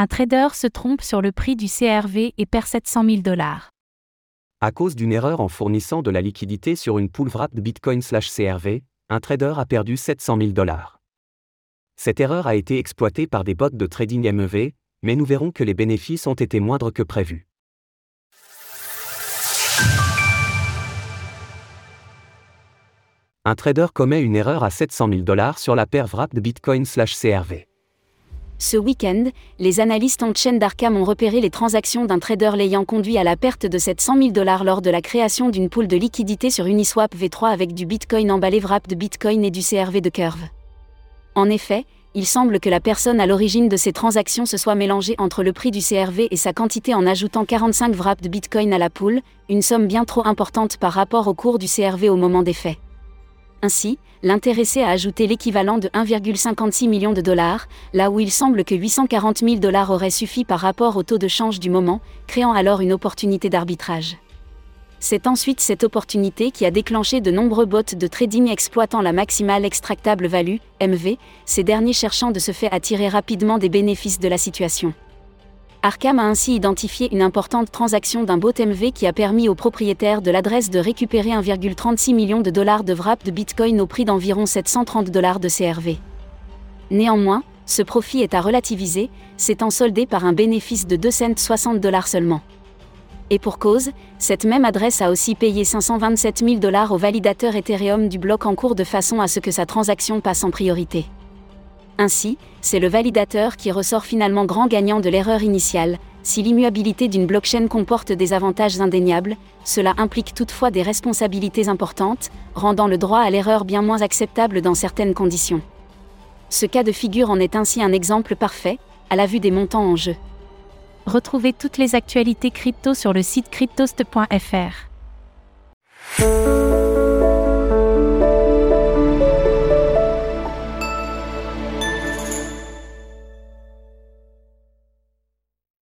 Un trader se trompe sur le prix du CRV et perd 700 000 dollars. À cause d'une erreur en fournissant de la liquidité sur une pool wrap Bitcoin slash CRV, un trader a perdu 700 000 dollars. Cette erreur a été exploitée par des bots de trading MEV, mais nous verrons que les bénéfices ont été moindres que prévu. Un trader commet une erreur à 700 000 dollars sur la paire wrapped Bitcoin slash CRV. Ce week-end, les analystes on-chain d'Arkham ont repéré les transactions d'un trader l'ayant conduit à la perte de 700 000 dollars lors de la création d'une pool de liquidité sur Uniswap V3 avec du Bitcoin emballé wrap de Bitcoin et du CRV de Curve. En effet, il semble que la personne à l'origine de ces transactions se soit mélangée entre le prix du CRV et sa quantité en ajoutant 45 wraps de Bitcoin à la pool, une somme bien trop importante par rapport au cours du CRV au moment des faits. Ainsi, l'intéressé a ajouté l'équivalent de 1,56 million de dollars, là où il semble que 840 000 dollars auraient suffi par rapport au taux de change du moment, créant alors une opportunité d'arbitrage. C'est ensuite cette opportunité qui a déclenché de nombreux bots de trading exploitant la maximale extractable value, MV, ces derniers cherchant de ce fait à tirer rapidement des bénéfices de la situation. Arkham a ainsi identifié une importante transaction d'un bot MV qui a permis au propriétaire de l'adresse de récupérer 1,36 million de dollars de wrap de Bitcoin au prix d'environ 730 dollars de CRV. Néanmoins, ce profit est à relativiser, s'étant soldé par un bénéfice de 2 cents 60 dollars seulement. Et pour cause, cette même adresse a aussi payé 527 000 dollars au validateur Ethereum du bloc en cours de façon à ce que sa transaction passe en priorité. Ainsi, c'est le validateur qui ressort finalement grand gagnant de l'erreur initiale. Si l'immuabilité d'une blockchain comporte des avantages indéniables, cela implique toutefois des responsabilités importantes, rendant le droit à l'erreur bien moins acceptable dans certaines conditions. Ce cas de figure en est ainsi un exemple parfait, à la vue des montants en jeu. Retrouvez toutes les actualités crypto sur le site cryptost.fr.